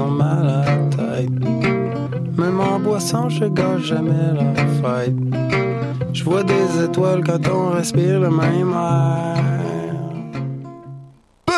ont mal à. Même en boisson, je gâche jamais la fête. Je vois des étoiles quand on respire le même air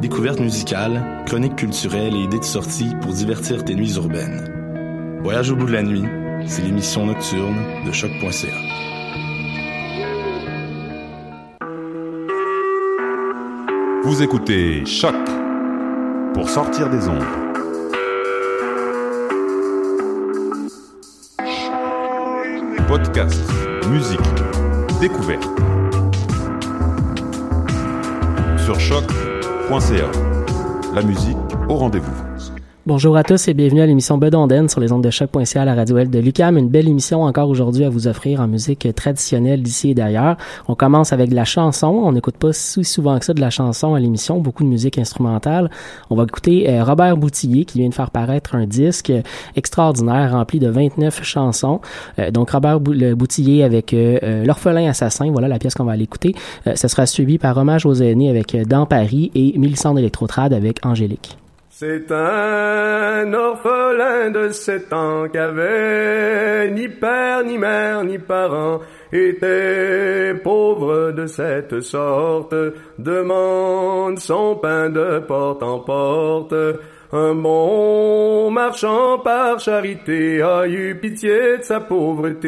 Découvertes musicales, chroniques culturelles et idées de sortie pour divertir tes nuits urbaines. Voyage au bout de la nuit, c'est l'émission nocturne de choc.ca. Vous écoutez Choc pour sortir des ondes. Podcast, musique, découverte. Sur Choc la musique au rendez-vous. Bonjour à tous et bienvenue à l'émission Bedonden sur les ondes de choc.ca à la radio L de Lucam. Une belle émission encore aujourd'hui à vous offrir en musique traditionnelle d'ici et d'ailleurs. On commence avec la chanson. On n'écoute pas si souvent que ça de la chanson à l'émission, beaucoup de musique instrumentale. On va écouter euh, Robert Boutillier qui vient de faire paraître un disque extraordinaire rempli de 29 chansons. Euh, donc Robert Boutillier avec euh, L'orphelin assassin, voilà la pièce qu'on va aller écouter. ça sera suivi par Hommage aux aînés avec Dans Paris et Mélissande électrotrade avec Angélique. C'est un orphelin de sept ans qu'avait ni père, ni mère, ni parents, était pauvre de cette sorte, demande son pain de porte en porte. Un bon marchand par charité a eu pitié de sa pauvreté.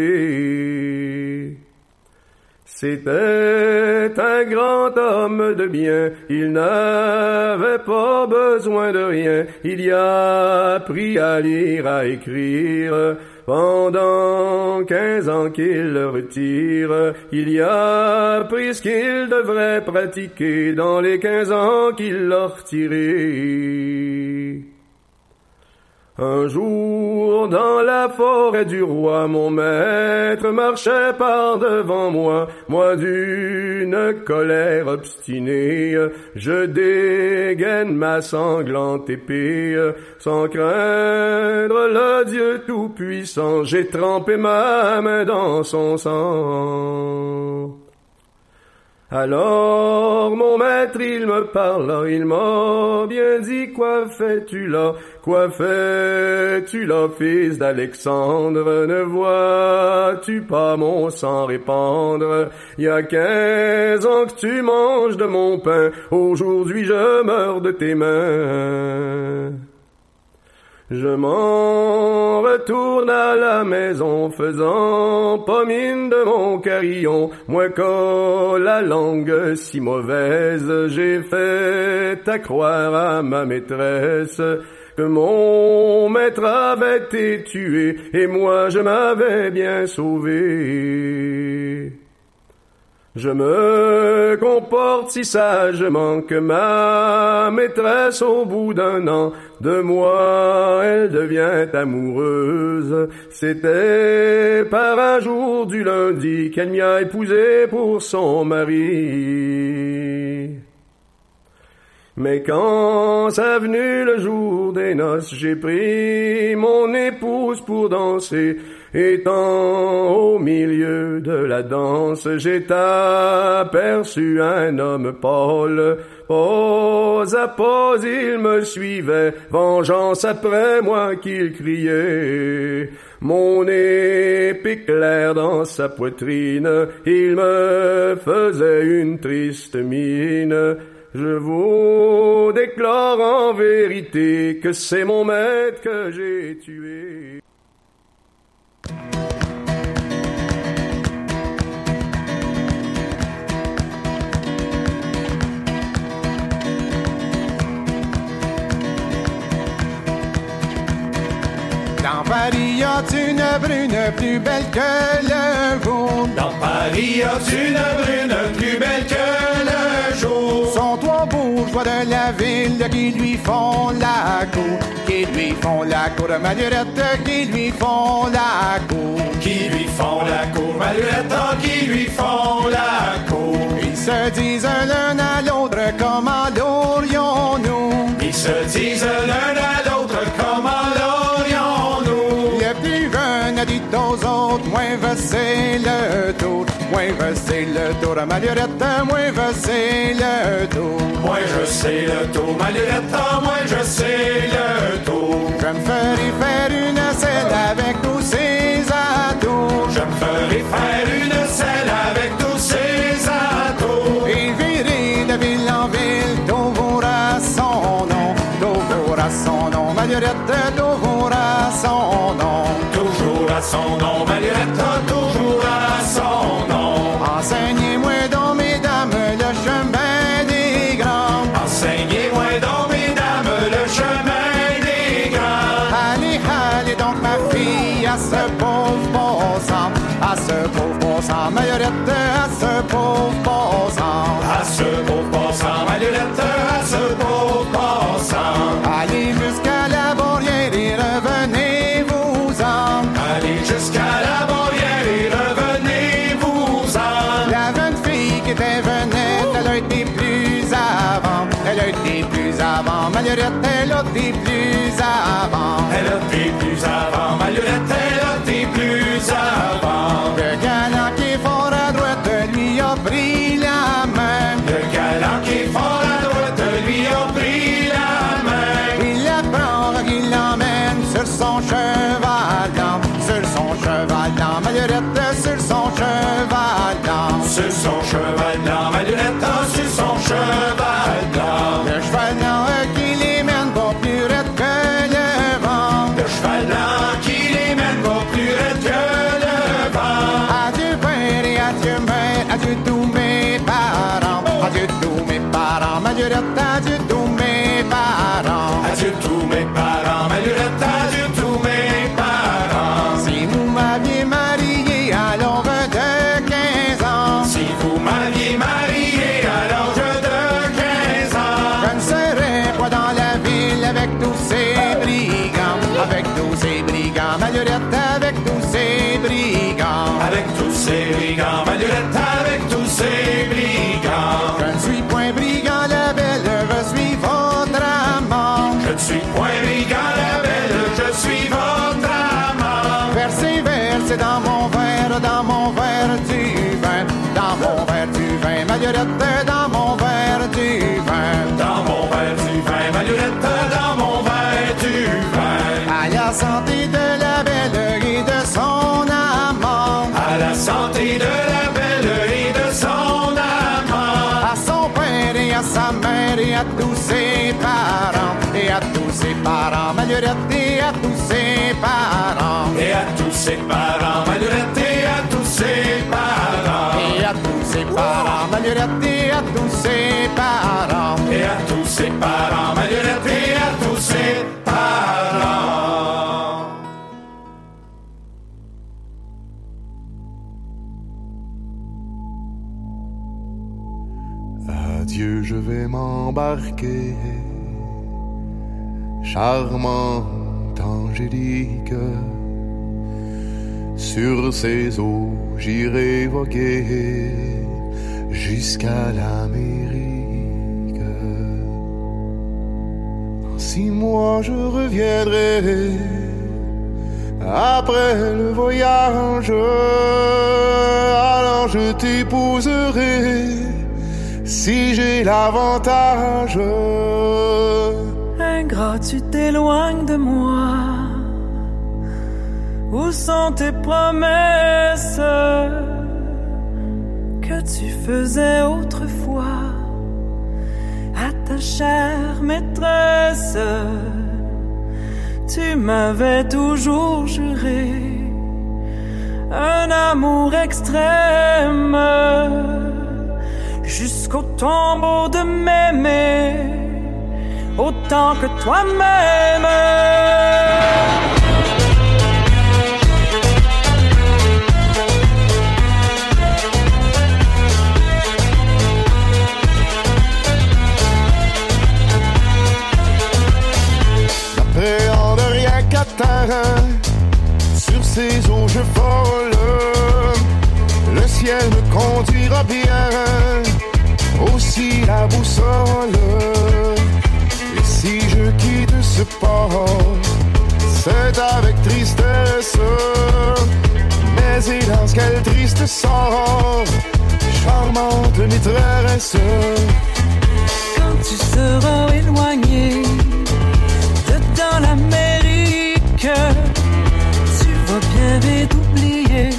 C'était un grand homme de bien, il n'avait pas besoin de rien, il y a appris à lire, à écrire, pendant quinze ans qu'il le retire, il y a appris ce qu'il devrait pratiquer. Dans les quinze ans qu'il l'a retiré. Un jour, dans la forêt du roi, mon maître marchait par devant moi, moi d'une colère obstinée, je dégaine ma sanglante épée, sans craindre le Dieu tout-puissant, j'ai trempé ma main dans son sang. Alors mon maître il me parla, il m'a bien dit quoi fais-tu là, quoi fais-tu là, fils d'Alexandre, ne vois-tu pas mon sang répandre, il y a quinze ans que tu manges de mon pain, aujourd'hui je meurs de tes mains. Je m'en retourne à la maison faisant pas mine de mon carillon. Moi quand la langue si mauvaise, j'ai fait à croire à ma maîtresse que mon maître avait été tué et moi je m'avais bien sauvé. Je me comporte si sagement que ma maîtresse au bout d'un an de moi elle devient amoureuse. C'était par un jour du lundi qu'elle m'y a épousé pour son mari. Mais quand ça venu le jour des noces, j'ai pris mon épouse pour danser. Étant au milieu de la danse, j'ai aperçu un homme pâle. Pause à pause, il me suivait, vengeance après moi qu'il criait. Mon épée claire dans sa poitrine, il me faisait une triste mine. Je vous déclare en vérité que c'est mon maître que j'ai tué. Paris, y a une brune plus belle que le jour. Dans Paris, y a une brune plus belle que le jour? Sont trois bourgeois de la ville qui lui font la cour. Qui lui font la cour, Malurette, qui lui font la cour. Qui lui font la cour, Malurette, qui lui font la cour. Ils se disent l'un à l'autre comment l'aurions-nous. Ils se disent l'un à l'autre aux autres, moi je sais le tour. Moi je sais le tour, Malurette, moi je sais le tour. Moi je sais le tour, Malurette, moi je sais le tour. Je me ferai faire une selle avec tous ces atouts. Je me ferai faire une selle avec tous ces atouts. Et virer de ville en ville, toujours à son nom, toujours à son nom, Malurette, toujours à son nom. À son nom, Malurette, toujours à son nom. Enseignez-moi donc, mesdames, le chemin des grands. Enseignez-moi donc, mesdames, le chemin des grands. Allez, allez donc, ma fille, à ce pauvre bon sang, à ce pauvre bon sang, parents, Malurette, vin, Malurette, dans mon verre du vin. Dans mon verre du vin, Malurette, dans mon verre du vin. À la santé de la belle et de son amant, À la santé de la belle et de son amant. à son père et à sa mère et à tous ses parents, et à tous ses parents, Malurette et à tous ses parents. Et à tous ses parents, parents, à tous ses parents. Et à tous ses parents, et à tous ses parents. Adieu, je vais m'embarquer. Charmante Angélique, sur ces eaux j'irai voguer jusqu'à l'Amérique. six mois je reviendrai. Après le voyage, alors je t'épouserai si j'ai l'avantage. Ingrat, tu t'éloignes de moi? Où sont tes promesses? Tu faisais autrefois à ta chère maîtresse? Tu m'avais toujours juré un amour extrême jusqu'au tombeau de m'aimer autant que toi-même. Sur ces eaux je vole. Le ciel me conduira bien, aussi la boussole. Et si je quitte ce port, c'est avec tristesse. Mais hélas, quel triste sort, charmante maîtresse. Quand tu seras éloigné dans tu vas bien vite oublier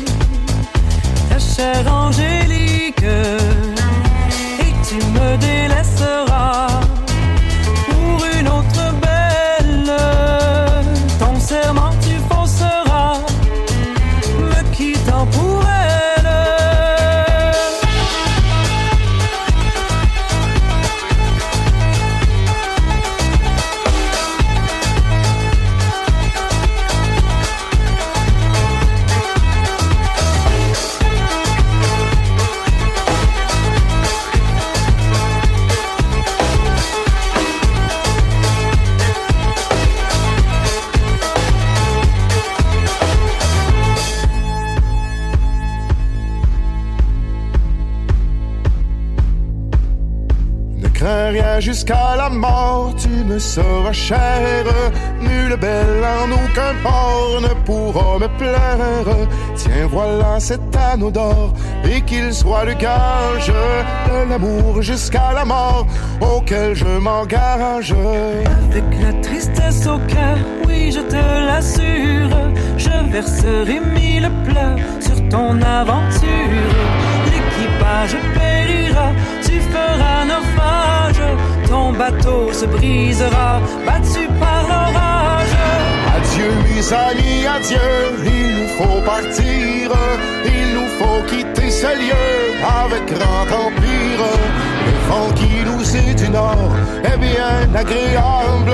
ta chère Angélique. Et tu me délaisseras jusqu'à la mort, tu me seras cher. Nulle belle en aucun port ne pourra me plaire. Tiens, voilà cet anneau d'or, et qu'il soit le gage de l'amour jusqu'à la mort auquel je m'engage. Avec la tristesse au cœur, oui, je te l'assure. Je verserai mille pleurs sur ton aventure. L'équipage périra. Ton bateau se brisera, battu par l'orage. Adieu mes adieu, il nous faut partir, il nous faut quitter ce lieu avec grand empire. Le vent qui nous est du nord est bien agréable,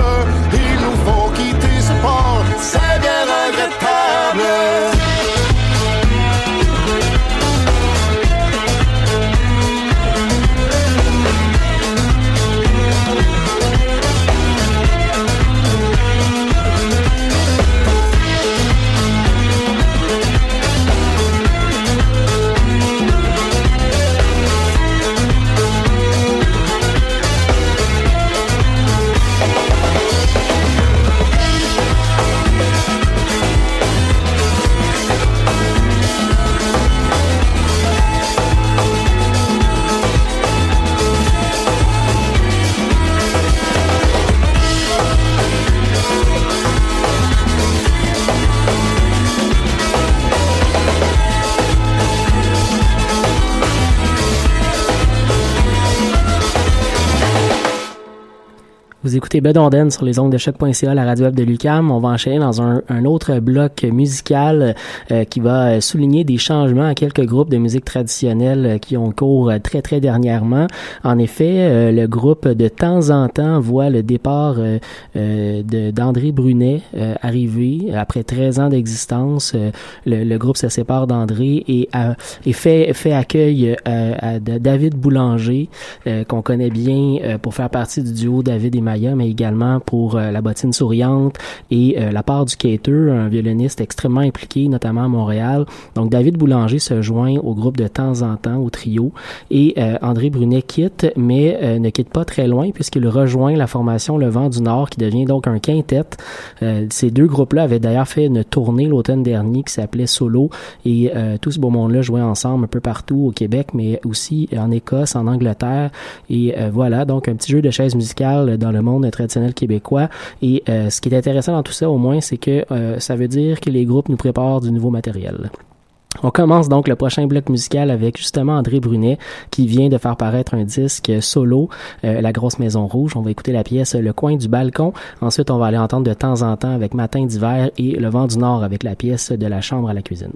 Écoutez Bedonden sur les ondes de choc.ca, la radio web de Lucam. On va enchaîner dans un, un autre bloc musical euh, qui va euh, souligner des changements à quelques groupes de musique traditionnelle euh, qui ont cours euh, très très dernièrement. En effet, euh, le groupe de temps en temps voit le départ euh, d'André Brunet arriver après 13 ans d'existence. Le, le groupe se sépare d'André et, et fait fait accueil à de David Boulanger qu'on connaît bien pour faire partie du duo David et Maya Mais également pour la bottine souriante et la part du Cater, un violoniste extrêmement impliqué, notamment à Montréal. Donc David Boulanger se joint au groupe de temps en temps, au trio, et André Brunet quitte, mais ne quitte pas très loin puisqu'il rejoint la formation Le Vent du Nord, qui devient donc un quintet. ces deux groupes-là avaient d'ailleurs fait une tournée l'automne dernier qui s'appelait Solo, et tout ce beau monde-là jouait ensemble un peu partout au Québec, mais aussi en Écosse, en Angleterre. Et euh, voilà, donc un petit jeu de chaise musicale dans le monde traditionnel québécois. Et euh, ce qui est intéressant dans tout ça, au moins, c'est que euh, ça veut dire que les groupes nous préparent du nouveau matériel. On commence donc le prochain bloc musical avec justement André Brunet qui vient de faire paraître un disque solo, La Grosse Maison Rouge. On va écouter la pièce Le Coin du Balcon. Ensuite, on va aller entendre de temps en temps avec Matin d'hiver et Le Vent du Nord avec la pièce de la Chambre à la cuisine.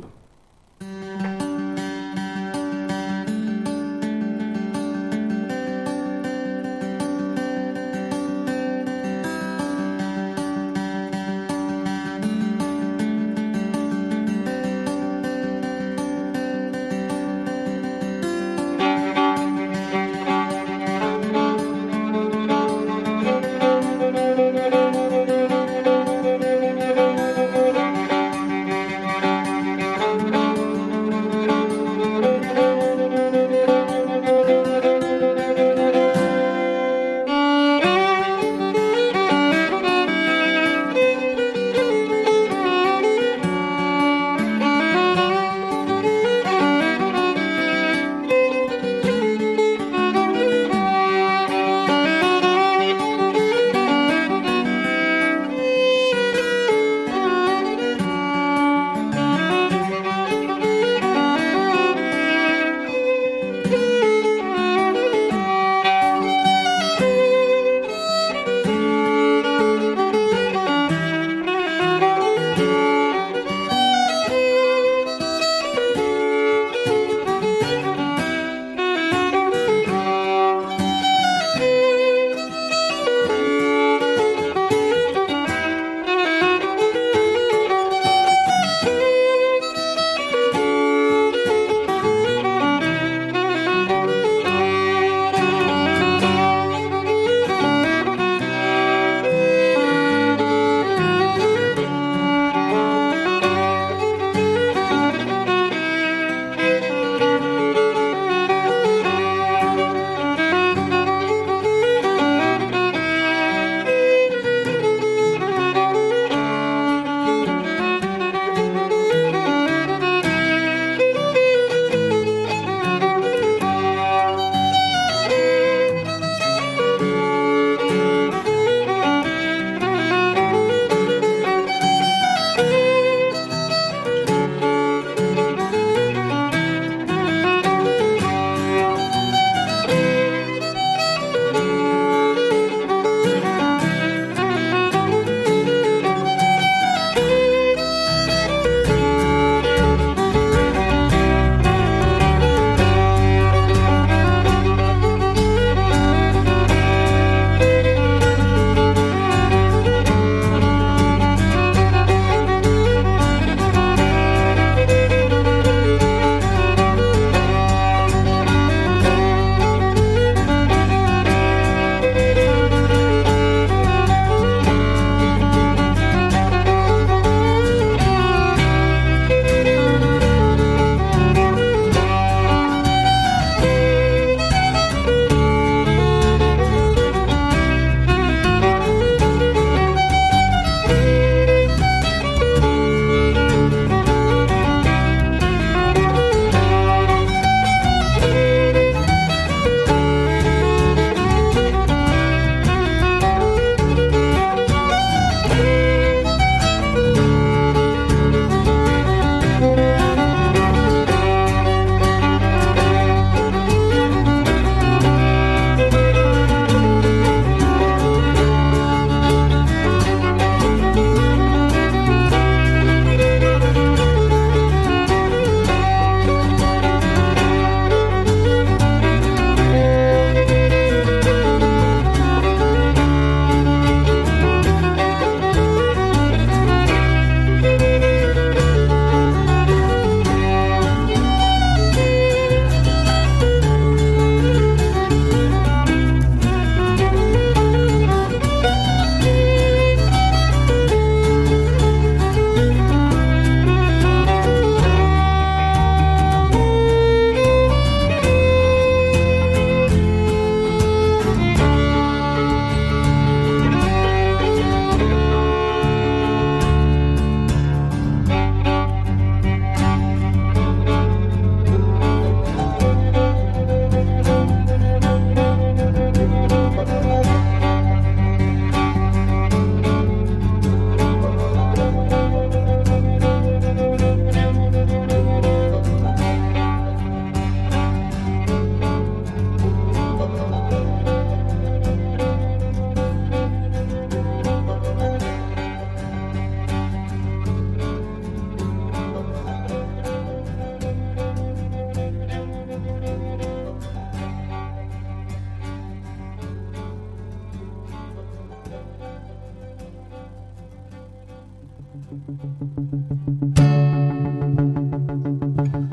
Thank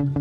you.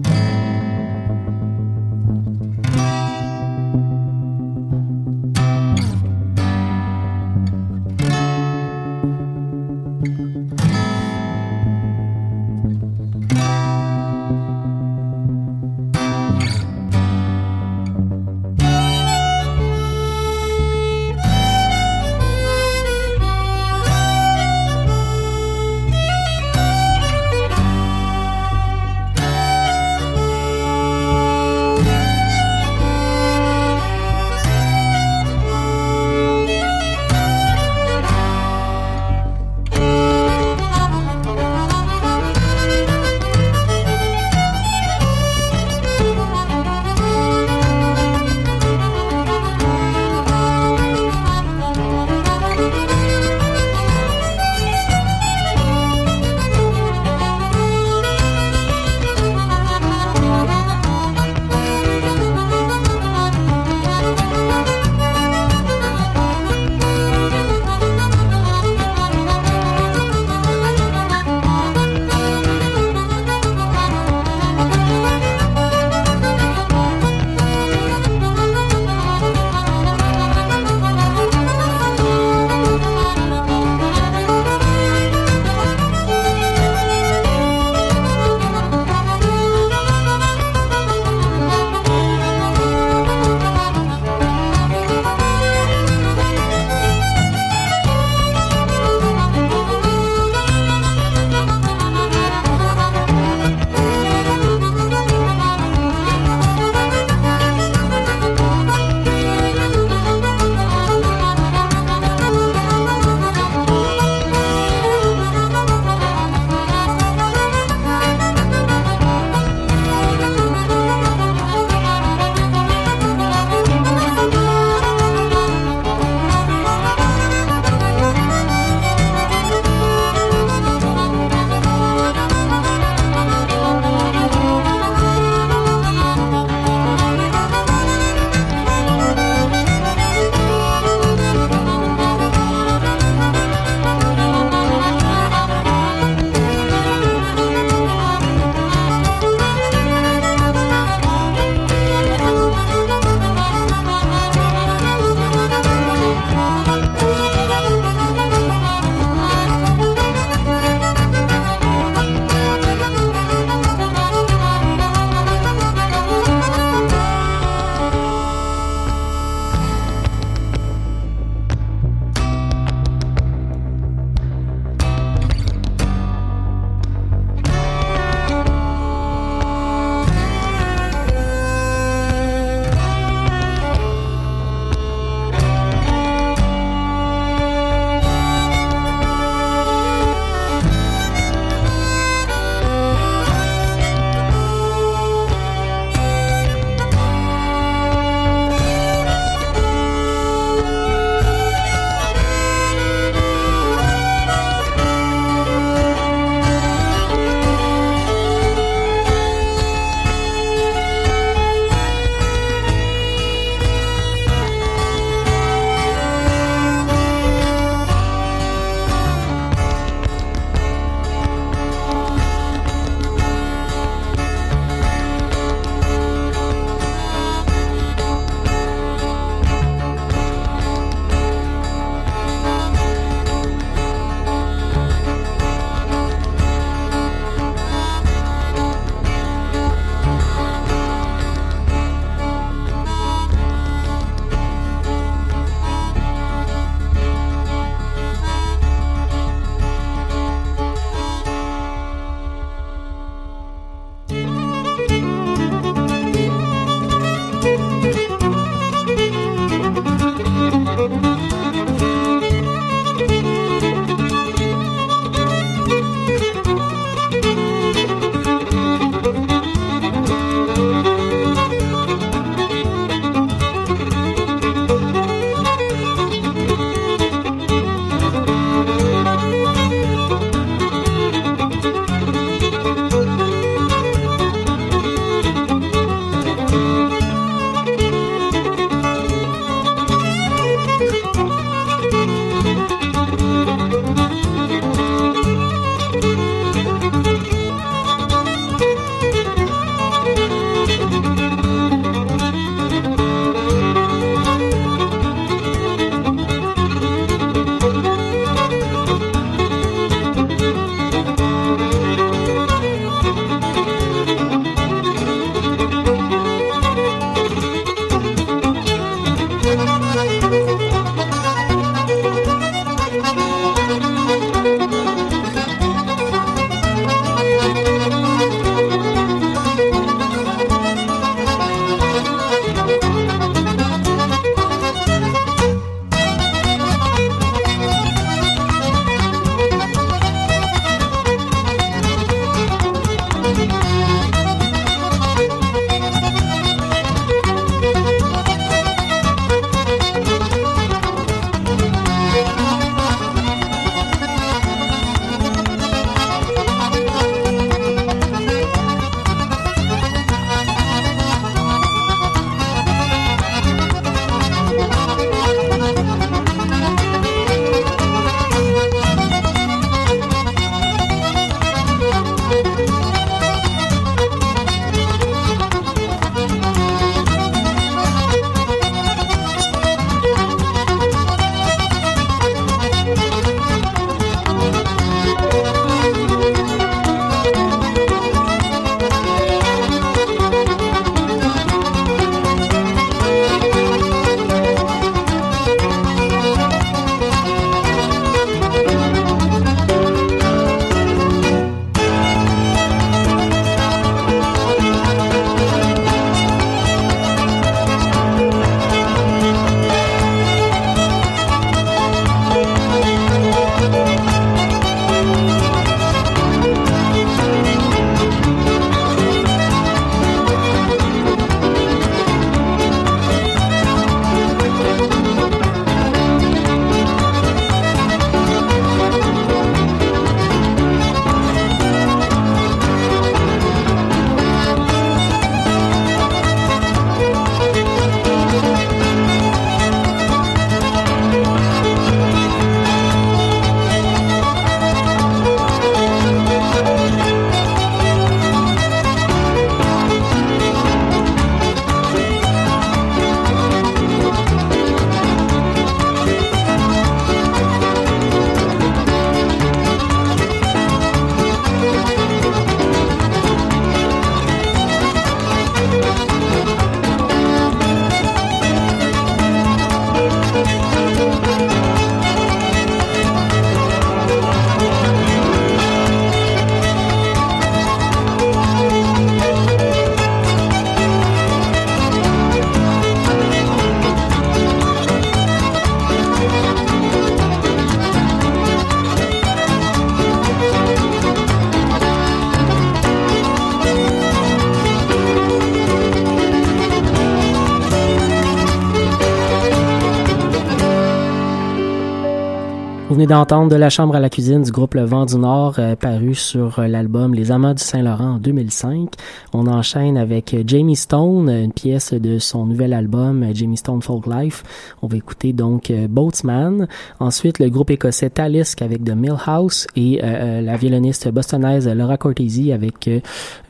D'entendre De la chambre à la cuisine du groupe Le Vent du Nord, euh, paru sur euh, l'album Les Amants du Saint-Laurent en 2005. On enchaîne avec euh, Jamie Stone, une pièce de son nouvel album Jamie Stone Folk Life. On va écouter donc Boatsman. Ensuite, le groupe écossais Talisk avec The Millhouse et la violoniste bostonaise Laura Cortese avec,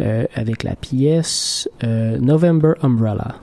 avec la pièce November Umbrella.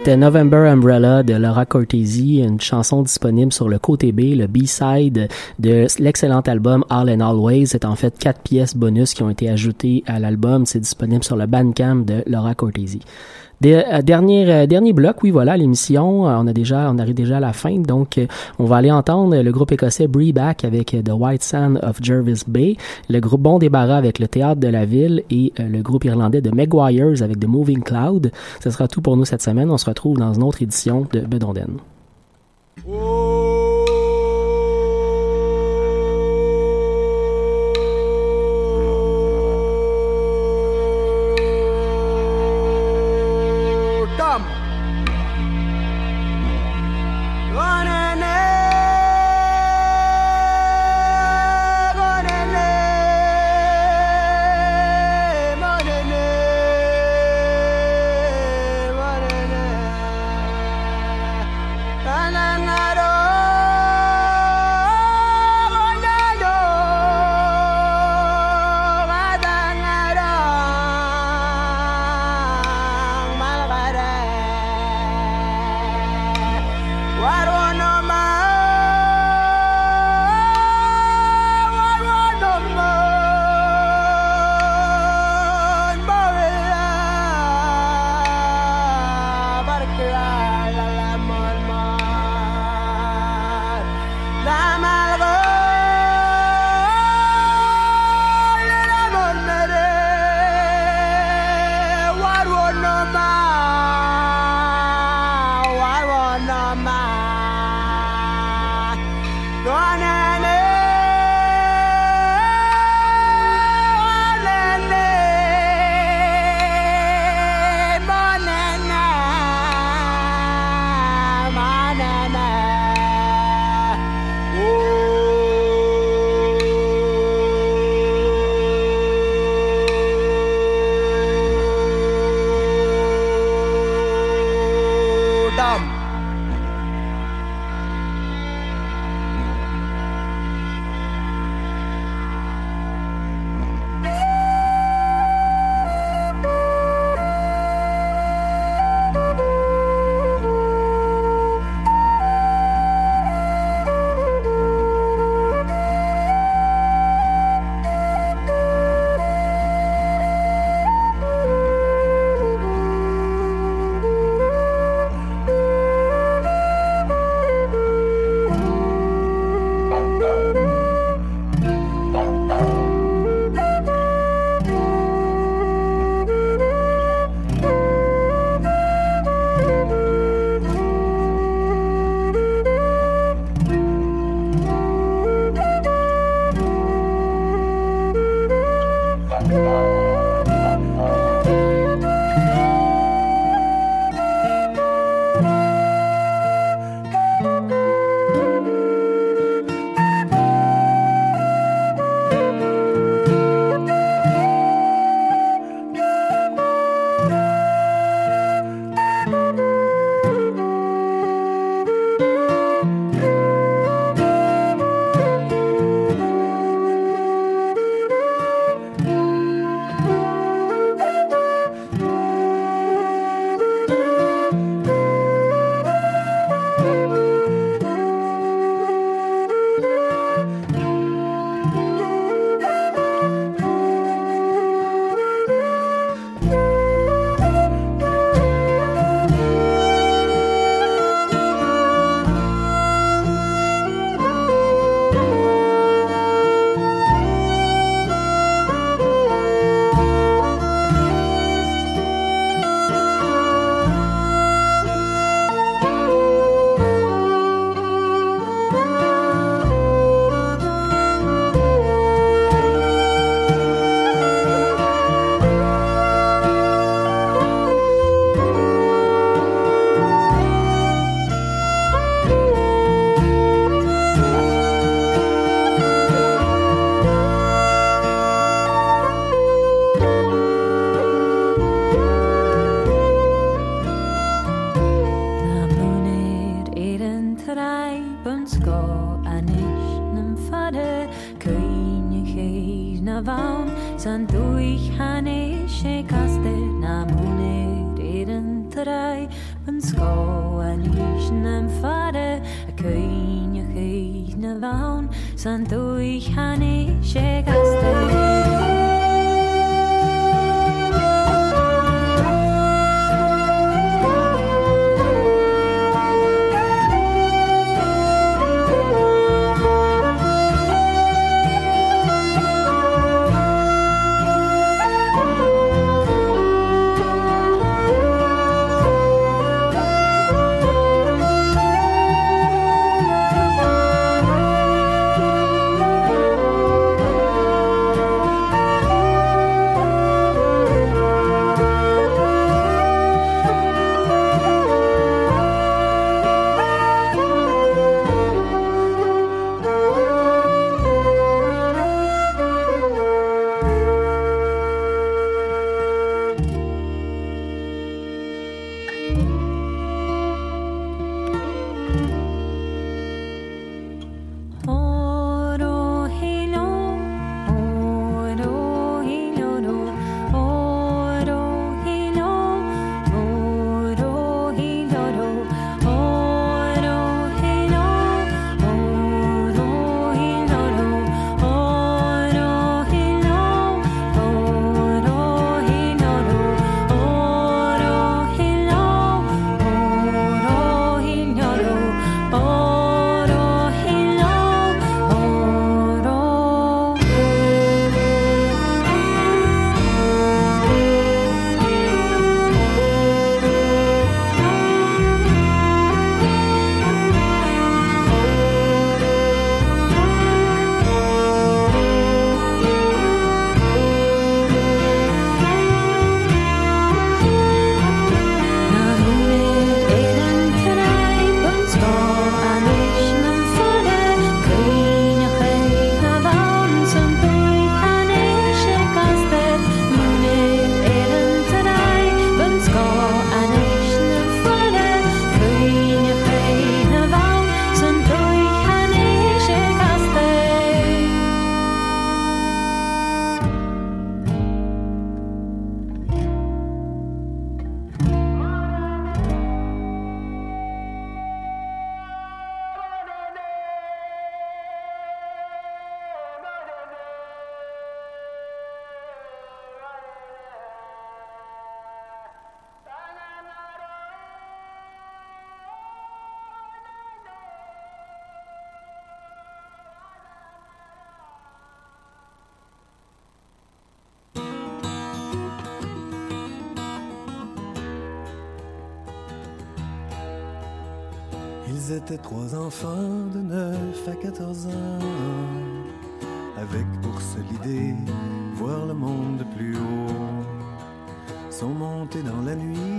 C'était November Umbrella de Laura Cortese, une chanson disponible sur le côté B, le B-side de l'excellent album All and Always. C'est en fait quatre pièces bonus qui ont été ajoutées à l'album. C'est disponible sur le Bandcamp de Laura Cortese. Euh, dernier, euh, dernier bloc, oui, voilà, l'émission. Euh, on a déjà, on arrive déjà à la fin. Donc, on va aller entendre le groupe écossais Back avec The White Sand of Jervis Bay, le groupe Bon Débarras avec le Théâtre de la Ville et le groupe irlandais de Maguires avec The Moving Cloud. Ce sera tout pour nous cette semaine. On se retrouve dans une autre édition de Bedonden. nem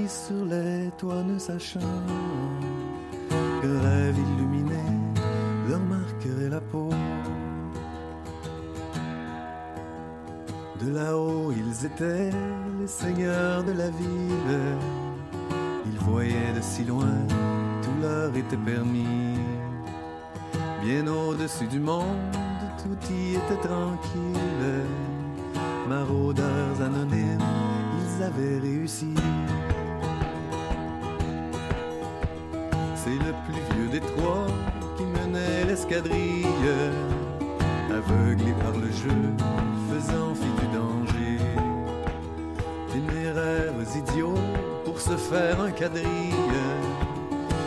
sur les toits ne sachant que rêve illuminé leur marquerait la peau. De là-haut, ils étaient les seigneurs de la ville. Ils voyaient de si loin leur était permis. Bien au-dessus du monde, tout y était tranquille. Maraudeurs anonymes, ils avaient réussi. C'est le plus vieux des trois qui menait l'escadrille, aveuglé par le jeu, faisant fi du danger. Téméraires idiots pour se faire un quadrille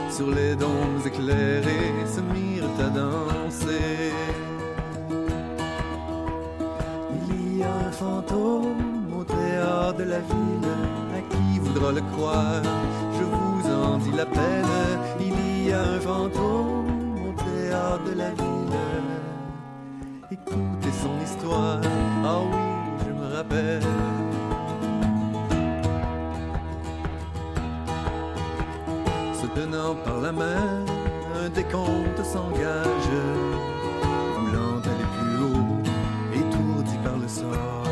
sur les dômes éclairés se mirent à danser. Il y a un fantôme au théâtre de la ville, à qui voudra le croire, en. Il y a un fantôme au théâtre de la ville. Écoutez son histoire, ah oui, je me rappelle. tenant par la main, un décompte s'engage, voulant aller plus haut, étourdi par le sort.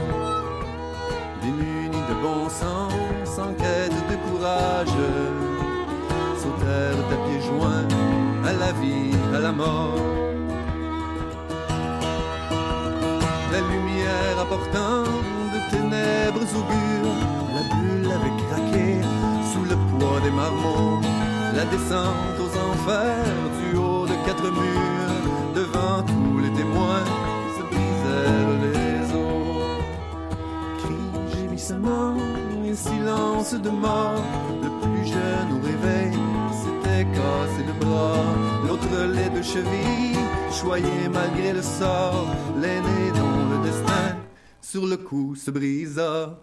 Démunis de bon sens, sans quête de courage, à pieds joints à la vie, à la mort. La lumière apportant de ténèbres augures, la bulle avait craqué sous le poids des marmots La descente aux enfers du haut de quatre murs, devant tous les témoins, se brisèrent les os. Cris, gémissements et silence de mort, le plus jeune les de cheville, choyé malgré le sort, l'aîné dont le destin sur le coup se brisa.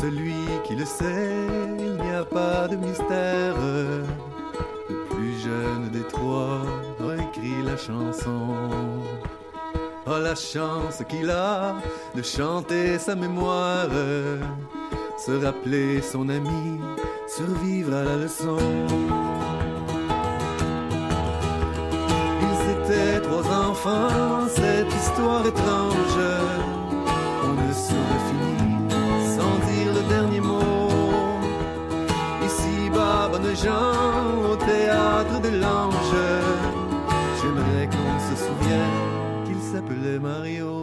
Celui qui le sait, il n'y a pas de mystère. Le plus jeune des trois écrit la chanson. Oh la chance qu'il a de chanter sa mémoire, se rappeler son ami, survivre à la leçon. Enfants, cette histoire étrange, on ne saurait finir sans dire le dernier mot. Ici, bas, bonne gens, au théâtre de l'ange, j'aimerais qu'on se souvienne qu'il s'appelait Mario.